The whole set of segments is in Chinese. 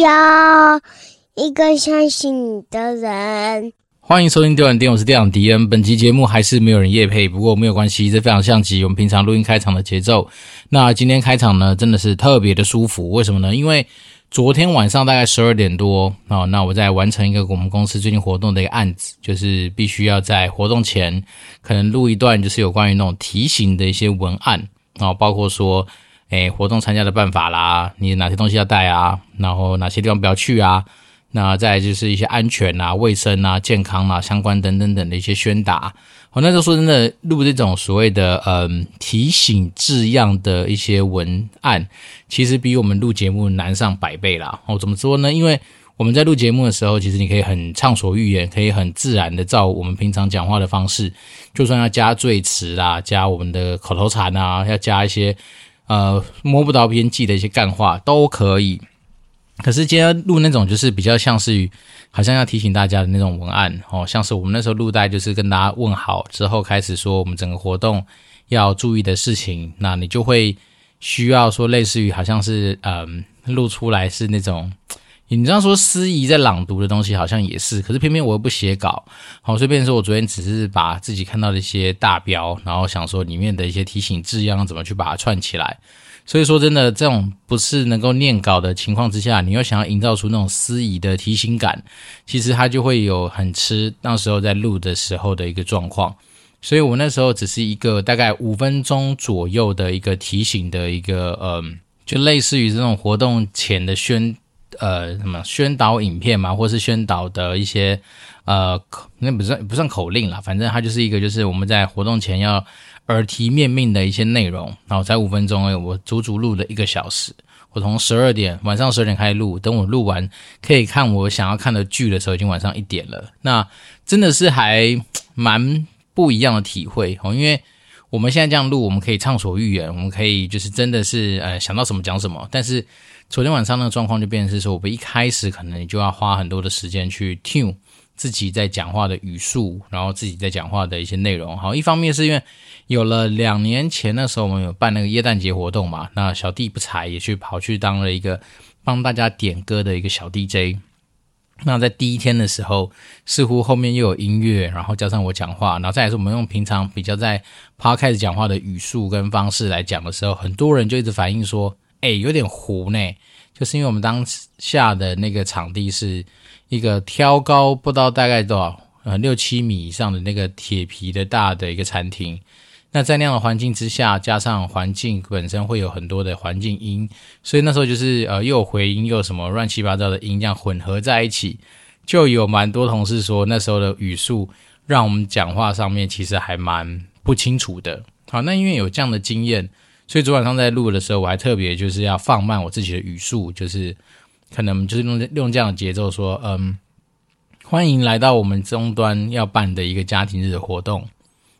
要一个相信你的人。欢迎收听《电玩店》，我是店长迪恩。本期节目还是没有人夜配，不过没有关系，这非常像极我们平常录音开场的节奏。那今天开场呢，真的是特别的舒服。为什么呢？因为昨天晚上大概十二点多啊，那我在完成一个我们公司最近活动的一个案子，就是必须要在活动前可能录一段，就是有关于那种提醒的一些文案啊，包括说，诶，活动参加的办法啦，你哪些东西要带啊，然后哪些地方不要去啊。那再就是一些安全啊、卫生啊、健康啊相关等等等的一些宣达。我那时候说真的，录这种所谓的嗯提醒字样的一些文案，其实比我们录节目难上百倍啦。哦，怎么说呢？因为我们在录节目的时候，其实你可以很畅所欲言，可以很自然的照我们平常讲话的方式，就算要加赘词啦、加我们的口头禅啊，要加一些呃摸不到边际的一些干话都可以。可是今天录那种就是比较像是，好像要提醒大家的那种文案哦，像是我们那时候录带就是跟大家问好之后开始说我们整个活动要注意的事情，那你就会需要说类似于好像是嗯录出来是那种，你这样说司仪在朗读的东西好像也是，可是偏偏我又不写稿，好，所以变成说我昨天只是把自己看到的一些大标，然后想说里面的一些提醒字样怎么去把它串起来。所以说，真的这种不是能够念稿的情况之下，你又想要营造出那种司仪的提醒感，其实它就会有很吃那时候在录的时候的一个状况。所以我那时候只是一个大概五分钟左右的一个提醒的一个，嗯，就类似于这种活动前的宣，呃，什么宣导影片嘛，或是宣导的一些，呃，那不算不算口令啦，反正它就是一个，就是我们在活动前要。耳提面命的一些内容，然后才五分钟诶，我足足录了一个小时。我从十二点晚上十二点开始录，等我录完可以看我想要看的剧的时候，已经晚上一点了。那真的是还蛮不一样的体会哦，因为我们现在这样录，我们可以畅所欲言，我们可以就是真的是呃想到什么讲什么。但是昨天晚上那个状况就变成是说，我们一开始可能你就要花很多的时间去 tune 自己在讲话的语速，然后自己在讲话的一些内容。好，一方面是因为有了两年前的时候，我们有办那个耶诞节活动嘛，那小弟不才也去跑去当了一个帮大家点歌的一个小 DJ。那在第一天的时候，似乎后面又有音乐，然后加上我讲话，然后再来是我们用平常比较在 Podcast 讲话的语速跟方式来讲的时候，很多人就一直反映说：“哎，有点糊呢。”就是因为我们当下的那个场地是一个挑高不知道大概多少，呃，六七米以上的那个铁皮的大的一个餐厅。那在那样的环境之下，加上环境本身会有很多的环境音，所以那时候就是呃又回音又什么乱七八糟的音，这样混合在一起，就有蛮多同事说那时候的语速让我们讲话上面其实还蛮不清楚的。好，那因为有这样的经验，所以昨晚上在录的时候，我还特别就是要放慢我自己的语速，就是可能就是用用这样的节奏说，嗯，欢迎来到我们终端要办的一个家庭日的活动。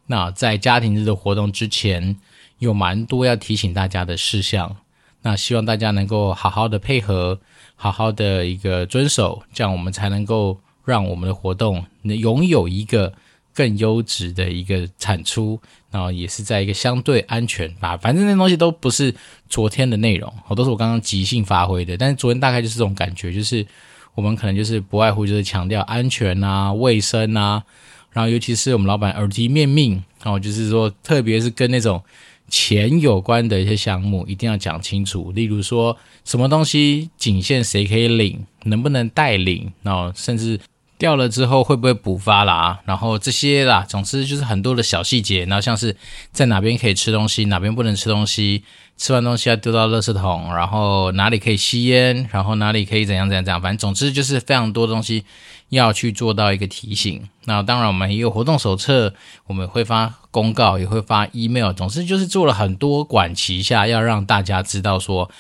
那在家庭日的活动之前，有蛮多要提醒大家的事项。那希望大家能够好好的配合，好好的一个遵守，这样我们才能够让我们的活动能拥有一个更优质的一个产出。然后也是在一个相对安全吧，反正那东西都不是昨天的内容，哦，都是我刚刚即兴发挥的。但是昨天大概就是这种感觉，就是我们可能就是不外乎就是强调安全啊、卫生啊。然后，尤其是我们老板耳提面命，然哦，就是说，特别是跟那种钱有关的一些项目，一定要讲清楚。例如说，什么东西仅限谁可以领，能不能代领，然后甚至掉了之后会不会补发啦，然后这些啦，总之就是很多的小细节。然后像是在哪边可以吃东西，哪边不能吃东西，吃完东西要丢到垃圾桶，然后哪里可以吸烟，然后哪里可以怎样怎样怎样，反正总之就是非常多东西。要去做到一个提醒，那当然我们也有活动手册，我们会发公告，也会发 email，总之就是做了很多管齐下，要让大家知道说，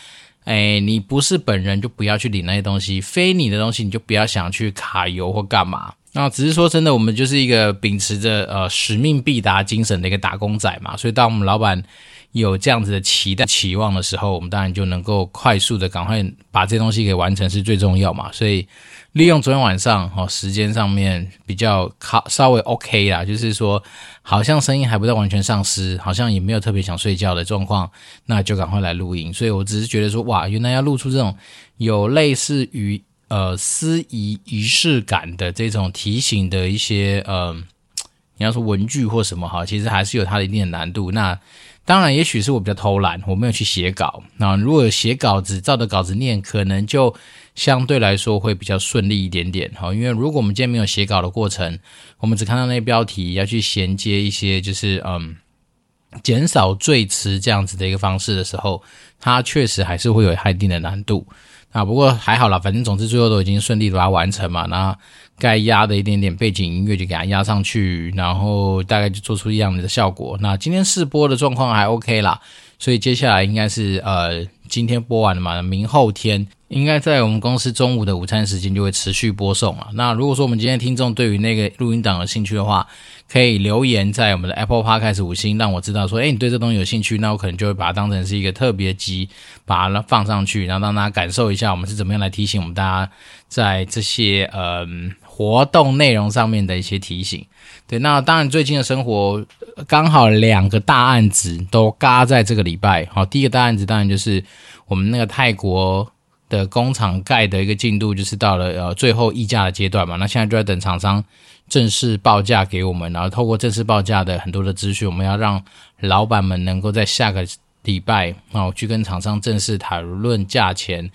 哎，你不是本人就不要去领那些东西，非你的东西你就不要想去卡油或干嘛。那只是说真的，我们就是一个秉持着呃使命必达精神的一个打工仔嘛，所以当我们老板有这样子的期待期望的时候，我们当然就能够快速的赶快把这东西给完成是最重要嘛。所以利用昨天晚上哦时间上面比较靠稍微 OK 啦，就是说好像声音还不到完全丧失，好像也没有特别想睡觉的状况，那就赶快来录音。所以我只是觉得说哇，原来要录出这种有类似于。呃，司仪仪式感的这种提醒的一些呃，你要说文具或什么哈，其实还是有它的一定的难度。那当然，也许是我比较偷懒，我没有去写稿。那如果写稿子，照着稿子念，可能就相对来说会比较顺利一点点哈。因为如果我们今天没有写稿的过程，我们只看到那标题，要去衔接一些就是嗯，减少最词这样子的一个方式的时候，它确实还是会有它一定的难度。啊，不过还好啦，反正总之最后都已经顺利把它完成嘛。那该压的一点点背景音乐就给它压上去，然后大概就做出一样的效果。那今天试播的状况还 OK 啦，所以接下来应该是呃今天播完了嘛，明后天应该在我们公司中午的午餐时间就会持续播送了。那如果说我们今天听众对于那个录音档有兴趣的话，可以留言在我们的 Apple Podcast 五星，让我知道说，哎，你对这东西有兴趣，那我可能就会把它当成是一个特别集，把它放上去，然后让大家感受一下我们是怎么样来提醒我们大家在这些嗯活动内容上面的一些提醒。对，那当然最近的生活刚好两个大案子都嘎在这个礼拜。好，第一个大案子当然就是我们那个泰国的工厂盖的一个进度，就是到了呃最后议价的阶段嘛，那现在就在等厂商。正式报价给我们，然后透过正式报价的很多的资讯，我们要让老板们能够在下个礼拜啊，去跟厂商正式讨论价钱，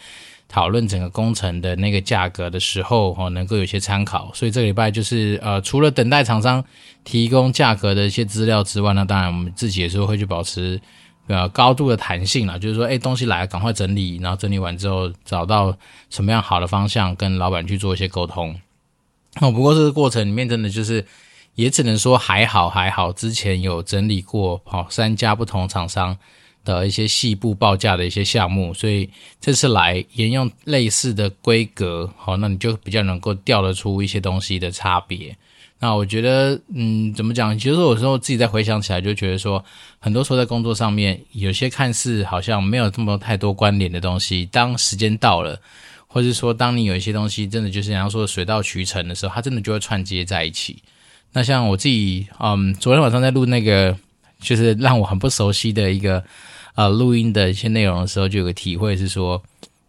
讨论整个工程的那个价格的时候，哦，能够有些参考。所以这个礼拜就是呃，除了等待厂商提供价格的一些资料之外，那当然我们自己也是会去保持呃高度的弹性啦，就是说，哎，东西来了赶快整理，然后整理完之后找到什么样好的方向，跟老板去做一些沟通。哦，不过这个过程里面真的就是，也只能说还好还好。之前有整理过，好三家不同厂商的一些细部报价的一些项目，所以这次来沿用类似的规格，好，那你就比较能够调得出一些东西的差别。那我觉得，嗯，怎么讲？其实有时候自己再回想起来，就觉得说，很多时候在工作上面，有些看似好像没有这么太多关联的东西，当时间到了。或者说，当你有一些东西真的就是想要说水到渠成的时候，它真的就会串接在一起。那像我自己，嗯，昨天晚上在录那个，就是让我很不熟悉的一个呃录音的一些内容的时候，就有个体会是说，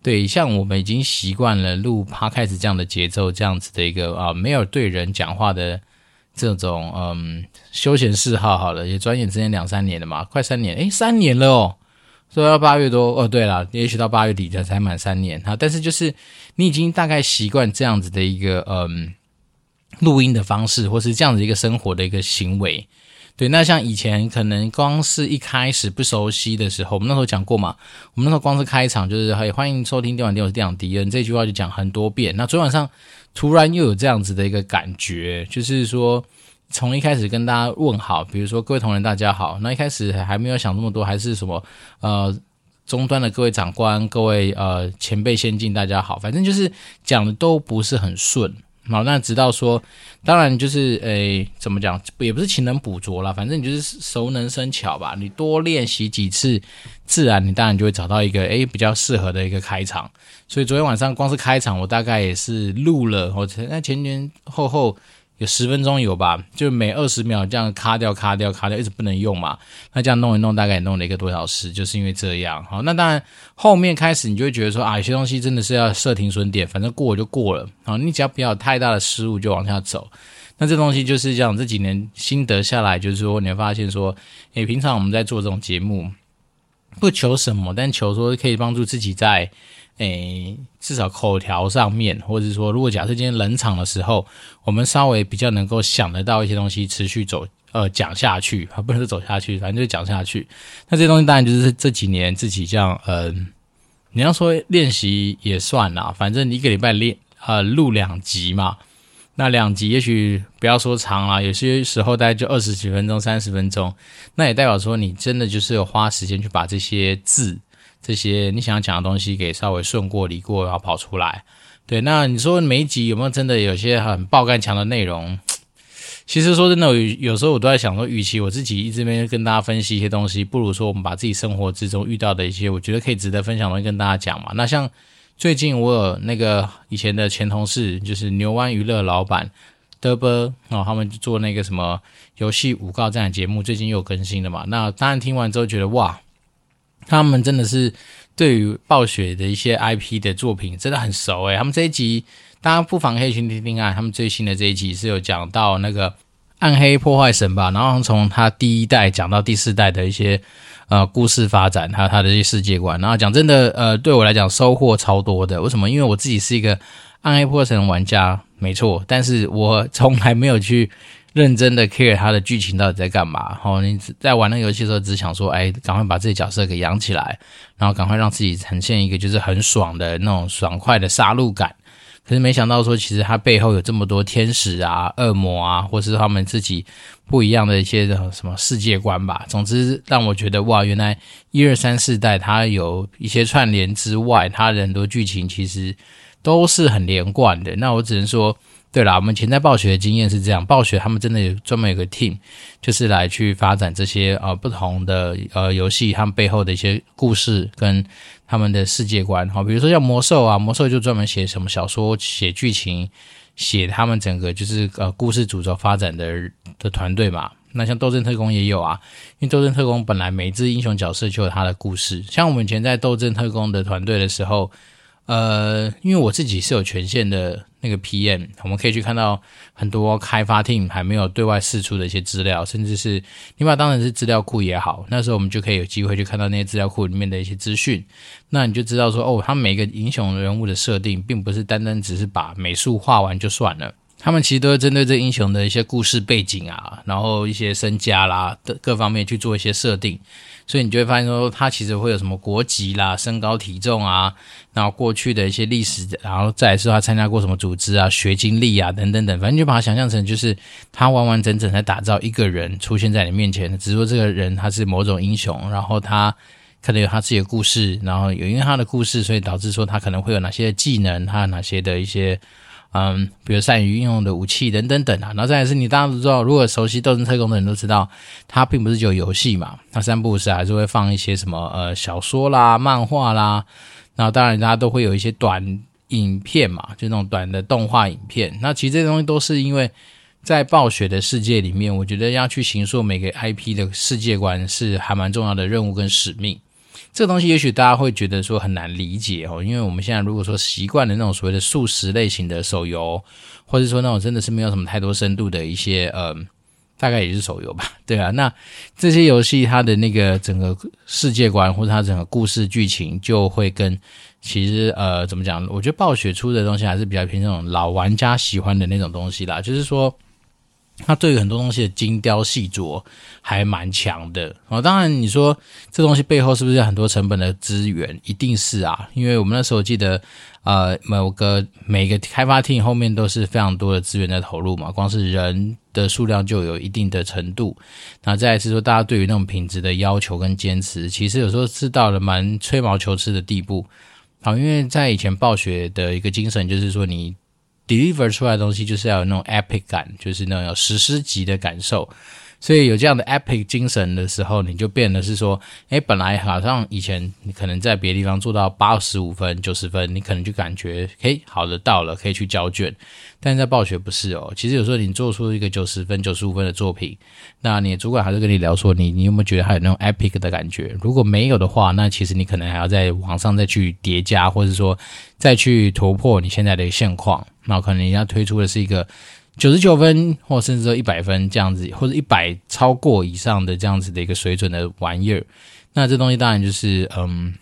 对，像我们已经习惯了录 p 开始这样的节奏，这样子的一个啊、没有对人讲话的这种嗯休闲嗜好，好了，也转眼之间两三年了嘛，快三年，诶，三年了哦。说到八月多哦，对了，也许到八月底才才满三年哈，但是就是你已经大概习惯这样子的一个嗯录音的方式，或是这样子一个生活的一个行为。对，那像以前可能光是一开始不熟悉的时候，我们那时候讲过嘛，我们那时候光是开场就是嘿，欢迎收听电玩店，我是电长迪恩这句话就讲很多遍。那昨晚上突然又有这样子的一个感觉，就是说。从一开始跟大家问好，比如说各位同仁大家好，那一开始还没有想那么多，还是什么呃终端的各位长官、各位呃前辈先进大家好，反正就是讲的都不是很顺。好，那直到说，当然就是诶怎么讲，也不是勤能补拙啦，反正你就是熟能生巧吧。你多练习几次，自然你当然就会找到一个诶比较适合的一个开场。所以昨天晚上光是开场，我大概也是录了，我前那前前后后。有十分钟有吧，就每二十秒这样卡掉、卡掉、卡掉，一直不能用嘛。那这样弄一弄，大概也弄了一个多小时，就是因为这样。好，那当然后面开始你就会觉得说啊，有些东西真的是要设停损点，反正过就过了。好，你只要不要有太大的失误就往下走。那这东西就是这样，这几年心得下来，就是说你会发现说，诶，平常我们在做这种节目，不求什么，但求说可以帮助自己在。诶，至少口条上面，或者是说，如果假设今天冷场的时候，我们稍微比较能够想得到一些东西，持续走，呃，讲下去，啊，不能说走下去，反正就讲下去。那这东西当然就是这几年自己这样，嗯、你要说练习也算啦，反正一个礼拜练，呃，录两集嘛，那两集也许不要说长啦，有些时候大概就二十几分钟、三十分钟，那也代表说你真的就是有花时间去把这些字。这些你想要讲的东西给稍微顺过、理过，然后跑出来。对，那你说每一集有没有真的有些很爆干强的内容？其实说真的，有时候我都在想说，与其我自己一直边跟大家分析一些东西，不如说我们把自己生活之中遇到的一些我觉得可以值得分享的东西跟大家讲嘛。那像最近我有那个以前的前同事，就是牛湾娱乐老板德波哦，他们做那个什么游戏五告这样的节目，最近又更新了嘛。那当然听完之后觉得哇，他们真的是对于暴雪的一些 IP 的作品真的很熟诶，他们这一集。大家不妨可以去听听看，他们最新的这一集是有讲到那个暗黑破坏神吧，然后从他第一代讲到第四代的一些呃故事发展，还有他的一些世界观。然后讲真的，呃，对我来讲收获超多的。为什么？因为我自己是一个暗黑破坏神玩家，没错，但是我从来没有去认真的 care 他的剧情到底在干嘛。哦，你在玩那个游戏的时候，只想说，哎，赶快把自己角色给养起来，然后赶快让自己呈现一个就是很爽的那种爽快的杀戮感。可是没想到说，其实它背后有这么多天使啊、恶魔啊，或是他们自己不一样的一些什么世界观吧。总之让我觉得哇，原来一二三四代它有一些串联之外，它的很多剧情其实都是很连贯的。那我只能说。对啦，我们前在暴雪的经验是这样，暴雪他们真的有专门有个 team，就是来去发展这些呃不同的呃游戏，他们背后的一些故事跟他们的世界观。好，比如说像魔兽啊，魔兽就专门写什么小说、写剧情、写他们整个就是呃故事主轴发展的的团队嘛。那像斗阵特工也有啊，因为斗阵特工本来每一只英雄角色就有他的故事。像我们以前在斗阵特工的团队的时候。呃，因为我自己是有权限的那个 PM，我们可以去看到很多开发 team 还没有对外释出的一些资料，甚至是你把它当成是资料库也好，那时候我们就可以有机会去看到那些资料库里面的一些资讯，那你就知道说，哦，他每个英雄人物的设定，并不是单单只是把美术画完就算了，他们其实都会针对这英雄的一些故事背景啊，然后一些身家啦的各方面去做一些设定。所以你就会发现说，他其实会有什么国籍啦、身高体重啊，然后过去的一些历史，然后再来说他参加过什么组织啊、学经历啊等等等，反正就把它想象成就是他完完整整在打造一个人出现在你面前，只是说这个人他是某种英雄，然后他可能有他自己的故事，然后有因为他的故事，所以导致说他可能会有哪些技能，他有哪些的一些。嗯，比如善于运用的武器等等等啊，然后再来是你大家都知道，如果熟悉《斗争特工》的人都知道，它并不是只有游戏嘛，它三不五时还是会放一些什么呃小说啦、漫画啦，那当然大家都会有一些短影片嘛，就那种短的动画影片。那其实这些东西都是因为在暴雪的世界里面，我觉得要去形塑每个 IP 的世界观是还蛮重要的任务跟使命。这个东西也许大家会觉得说很难理解哦，因为我们现在如果说习惯了那种所谓的速食类型的手游，或者说那种真的是没有什么太多深度的一些呃，大概也是手游吧，对啊，那这些游戏它的那个整个世界观或者它整个故事剧情就会跟其实呃怎么讲？我觉得暴雪出的东西还是比较偏那种老玩家喜欢的那种东西啦，就是说。他对于很多东西的精雕细琢还蛮强的哦。当然，你说这东西背后是不是很多成本的资源？一定是啊，因为我们那时候记得，呃，某个每个开发 team 后面都是非常多的资源在投入嘛，光是人的数量就有一定的程度。那再来是说，大家对于那种品质的要求跟坚持，其实有时候是到了蛮吹毛求疵的地步。好，因为在以前暴雪的一个精神就是说你。Deliver 出来的东西就是要有那种 epic 感，就是那种有史诗级的感受。所以有这样的 epic 精神的时候，你就变得是说，诶，本来好像以前你可能在别的地方做到八十五分、九十分，你可能就感觉，诶，好的到了，可以去交卷。但在暴雪不是哦，其实有时候你做出一个九十分、九十五分的作品，那你的主管还是跟你聊说，你你有没有觉得还有那种 epic 的感觉？如果没有的话，那其实你可能还要在网上再去叠加，或者说再去突破你现在的现况。那可能人家推出的是一个。九十九分，或甚至说一百分这样子，或者一百超过以上的这样子的一个水准的玩意儿，那这东西当然就是嗯。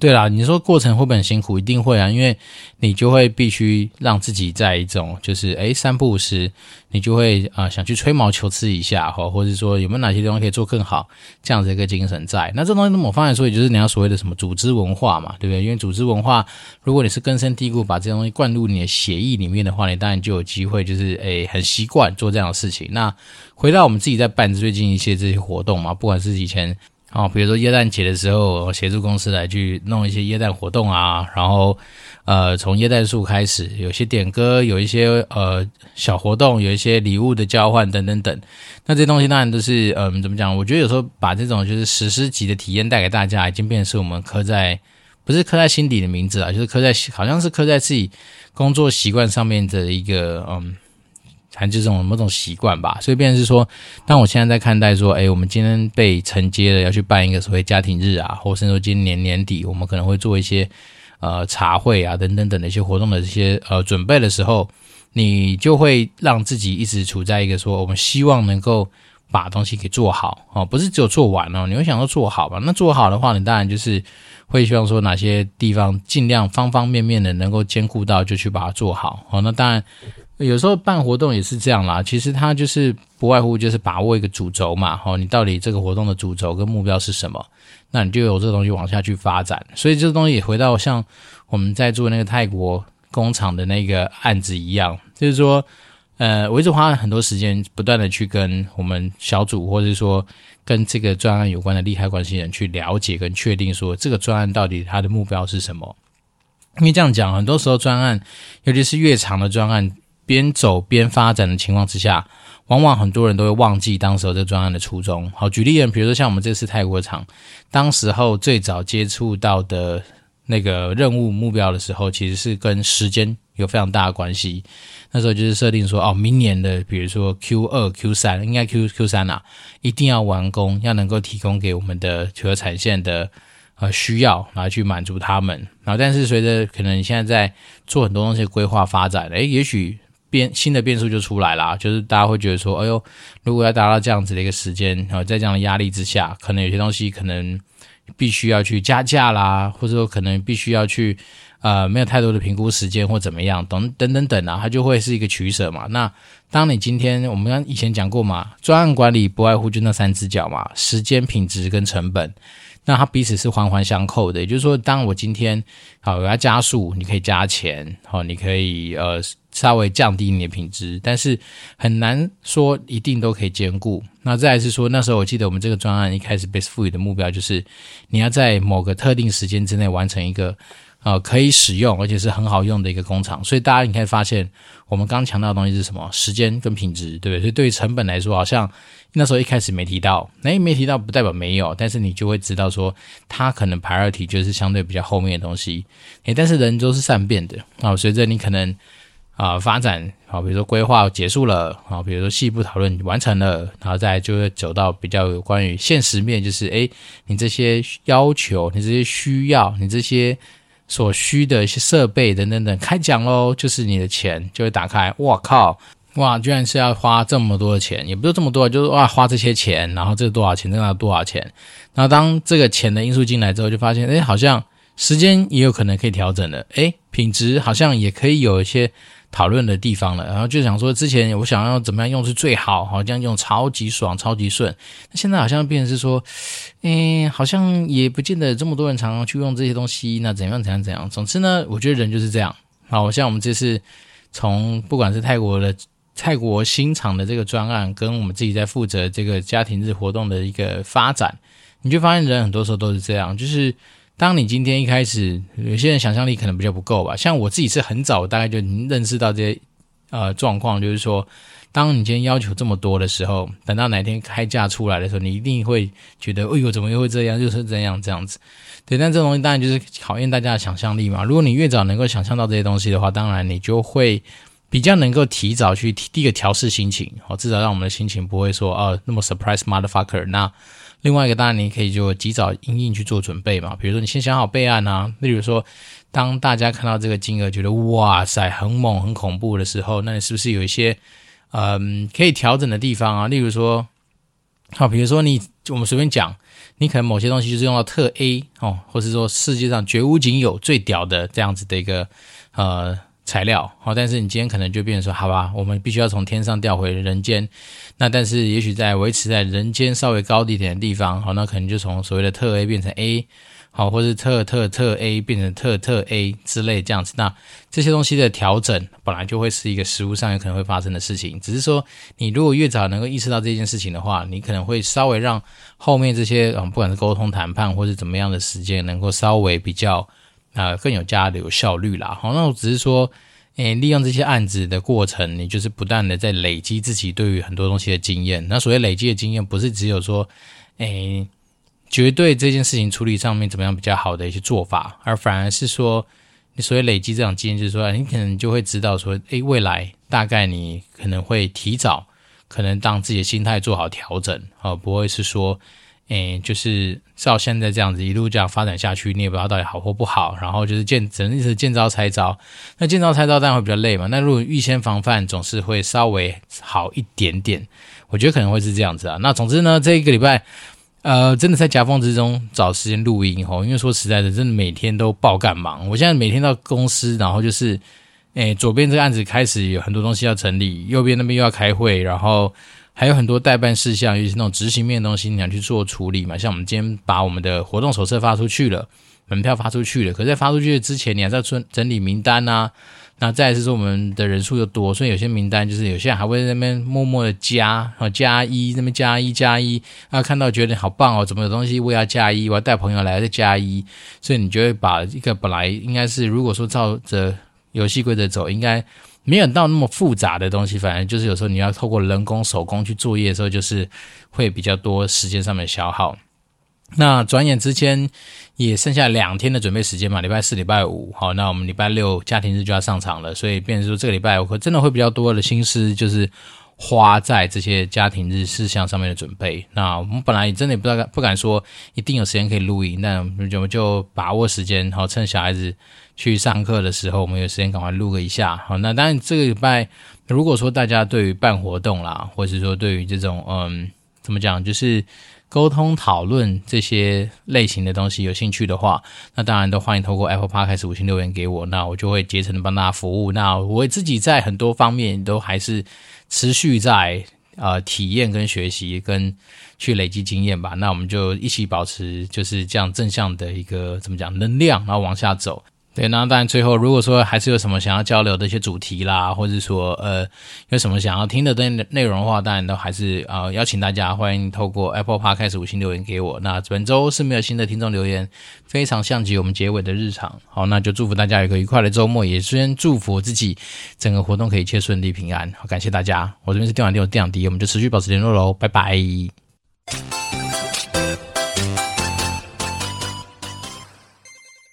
对啦，你说过程会不会很辛苦？一定会啊，因为你就会必须让自己在一种就是诶三不五时，你就会啊、想去吹毛求疵一下哈，或者说有没有哪些地方可以做更好，这样子一个精神在。那这东西那么我方来说，也就是你要所谓的什么组织文化嘛，对不对？因为组织文化，如果你是根深蒂固把这些东西灌入你的血液里面的话，你当然就有机会就是诶很习惯做这样的事情。那回到我们自己在办最近一些这些活动嘛，不管是以前。哦，比如说耶诞节的时候，协助公司来去弄一些耶诞活动啊，然后呃，从耶诞树开始，有些点歌，有一些呃小活动，有一些礼物的交换等等等。那这些东西当然都是嗯、怎么讲？我觉得有时候把这种就是史诗级的体验带给大家，已经变成是我们刻在不是刻在心底的名字啊，就是刻在好像是刻在自己工作习惯上面的一个嗯。还是这种某种习惯吧，所以变成是说，当我现在在看待说，哎，我们今天被承接了要去办一个所谓家庭日啊，或甚至说今年年底我们可能会做一些呃茶会啊等等等的一些活动的这些呃准备的时候，你就会让自己一直处在一个说，我们希望能够把东西给做好哦，不是只有做完哦，你会想要做好吧？那做好的话，你当然就是会希望说哪些地方尽量方方面面的能够兼顾到，就去把它做好哦。那当然。有时候办活动也是这样啦，其实它就是不外乎就是把握一个主轴嘛，哦，你到底这个活动的主轴跟目标是什么？那你就有这个东西往下去发展。所以这个东西也回到像我们在做那个泰国工厂的那个案子一样，就是说，呃，我一直花了很多时间，不断的去跟我们小组，或者是说跟这个专案有关的利害关系人去了解跟确定说，这个专案到底它的目标是什么？因为这样讲，很多时候专案，尤其是越长的专案。边走边发展的情况之下，往往很多人都会忘记当时候这个专案的初衷。好，举例人，比如说像我们这次泰国厂，当时候最早接触到的那个任务目标的时候，其实是跟时间有非常大的关系。那时候就是设定说，哦，明年的比如说 Q 二、Q 三，应该 Q Q 三啊，一定要完工，要能够提供给我们的车产线的呃需要，然后去满足他们。然后，但是随着可能现在在做很多东西规划发展，诶，也许。变新的变数就出来啦，就是大家会觉得说，哎呦，如果要达到这样子的一个时间，然后在这样的压力之下，可能有些东西可能必须要去加价啦，或者说可能必须要去，呃，没有太多的评估时间或怎么样，等等等等啊，它就会是一个取舍嘛。那当你今天我们刚以前讲过嘛，专案管理不外乎就那三只脚嘛，时间、品质跟成本。那它彼此是环环相扣的，也就是说，当我今天好我要加速，你可以加钱，好，你可以呃稍微降低你的品质，但是很难说一定都可以兼顾。那再来是说，那时候我记得我们这个专案一开始被赋予的目标就是，你要在某个特定时间之内完成一个。呃，可以使用，而且是很好用的一个工厂，所以大家你可以发现，我们刚强调的东西是什么？时间跟品质，对不对？所以对于成本来说，好像那时候一开始没提到，诶，没提到不代表没有，但是你就会知道说，它可能 priority 就是相对比较后面的东西。诶，但是人都是善变的啊，随着你可能啊、发展，好，比如说规划结束了，好，比如说细部讨论完成了，然后再就会走到比较有关于现实面，就是诶，你这些要求，你这些需要，你这些。所需的一些设备等等等，开奖喽，就是你的钱就会打开。我靠，哇，居然是要花这么多的钱，也不是这么多，就是哇，花这些钱，然后这多少钱，那多少钱。那当这个钱的因素进来之后，就发现，诶，好像时间也有可能可以调整的，诶，品质好像也可以有一些。讨论的地方了，然后就想说，之前我想要怎么样用是最好，好像用超级爽、超级顺。那现在好像变成是说，嗯，好像也不见得这么多人常常去用这些东西。那怎样怎样怎样？总之呢，我觉得人就是这样。好，像我们这次从不管是泰国的泰国新厂的这个专案，跟我们自己在负责这个家庭日活动的一个发展，你就发现人很多时候都是这样，就是。当你今天一开始，有些人想象力可能比较不够吧。像我自己是很早，大概就认识到这些呃状况，就是说，当你今天要求这么多的时候，等到哪天开价出来的时候，你一定会觉得，哎呦，怎么又会这样？就是这样这样子。对，但这东西当然就是考验大家的想象力嘛。如果你越早能够想象到这些东西的话，当然你就会比较能够提早去第一个调试心情，哦，至少让我们的心情不会说，哦，那么 surprise motherfucker 那。另外一个当然你可以就及早因应去做准备嘛，比如说你先想好备案啊。例如说，当大家看到这个金额觉得哇塞很猛很恐怖的时候，那你是不是有一些嗯可以调整的地方啊？例如说，好，比如说你我们随便讲，你可能某些东西就是用到特 A 哦，或是说世界上绝无仅有最屌的这样子的一个呃。材料好，但是你今天可能就变成说，好吧，我们必须要从天上调回人间。那但是也许在维持在人间稍微高一点的地方，好，那可能就从所谓的特 A 变成 A，好，或是特特特 A 变成特特 A 之类这样子，那这些东西的调整本来就会是一个实务上有可能会发生的事情。只是说，你如果越早能够意识到这件事情的话，你可能会稍微让后面这些嗯，不管是沟通谈判或是怎么样的时间，能够稍微比较啊、更有加的有效率啦。好，那我只是说，诶，利用这些案子的过程，你就是不断的在累积自己对于很多东西的经验。那所谓累积的经验，不是只有说，诶。绝对这件事情处理上面怎么样比较好的一些做法，而反而是说，你所谓累积这种经验，就是说，你可能就会知道说，诶，未来大概你可能会提早，可能当自己的心态做好调整，啊，不会是说，诶，就是照现在这样子一路这样发展下去，你也不知道到底好或不好，然后就是见只能一直见招拆招，那见招拆招当然会比较累嘛，那如果预先防范，总是会稍微好一点点，我觉得可能会是这样子啊。那总之呢，这一个礼拜。呃，真的在夹缝之中找时间录音吼，因为说实在的，真的每天都爆干忙。我现在每天到公司，然后就是，诶，左边这个案子开始有很多东西要整理，右边那边又要开会，然后还有很多代办事项，尤其是那种执行面的东西，你要去做处理嘛。像我们今天把我们的活动手册发出去了，门票发出去了，可在发出去之前，你还在整整理名单啊。那再来是说我们的人数又多，所以有些名单就是有些人还会在那边默默的加，然后加一，那边加一加一，啊看到觉得好棒哦，怎么有东西我要加一，我要带朋友来再加一，所以你就会把一个本来应该是如果说照着游戏规则走，应该没有到那么复杂的东西，反正就是有时候你要透过人工手工去作业的时候，就是会比较多时间上面消耗。那转眼之间也剩下两天的准备时间嘛，礼拜四、礼拜五，好，那我们礼拜六家庭日就要上场了，所以变成说这个礼拜我会真的会比较多的心思，就是花在这些家庭日事项上面的准备。那我们本来真的也不知道，不敢说一定有时间可以录音，那我们就把握时间，好，趁小孩子去上课的时候，我们有时间赶快录个一下。好，那当然这个礼拜如果说大家对于办活动啦，或者是说对于这种嗯，怎么讲，就是。沟通讨论这些类型的东西，有兴趣的话，那当然都欢迎透过 Apple Podcast 五星留言给我，那我就会竭诚的帮大家服务。那我自己在很多方面都还是持续在呃体验跟学习跟去累积经验吧。那我们就一起保持就是这样正向的一个怎么讲能量，然后往下走。对，那当然最后，如果说还是有什么想要交流的一些主题啦，或者说呃有什么想要听的内内容的话，当然都还是呃邀请大家欢迎透过 Apple Podcast 五星留言给我。那本周是没有新的听众留言，非常像极我们结尾的日常。好，那就祝福大家有一个愉快的周末，也先祝福自己整个活动可以一切顺利平安。好，感谢大家，我这边是电玩店，我电养迪，我们就持续保持联络喽，拜拜。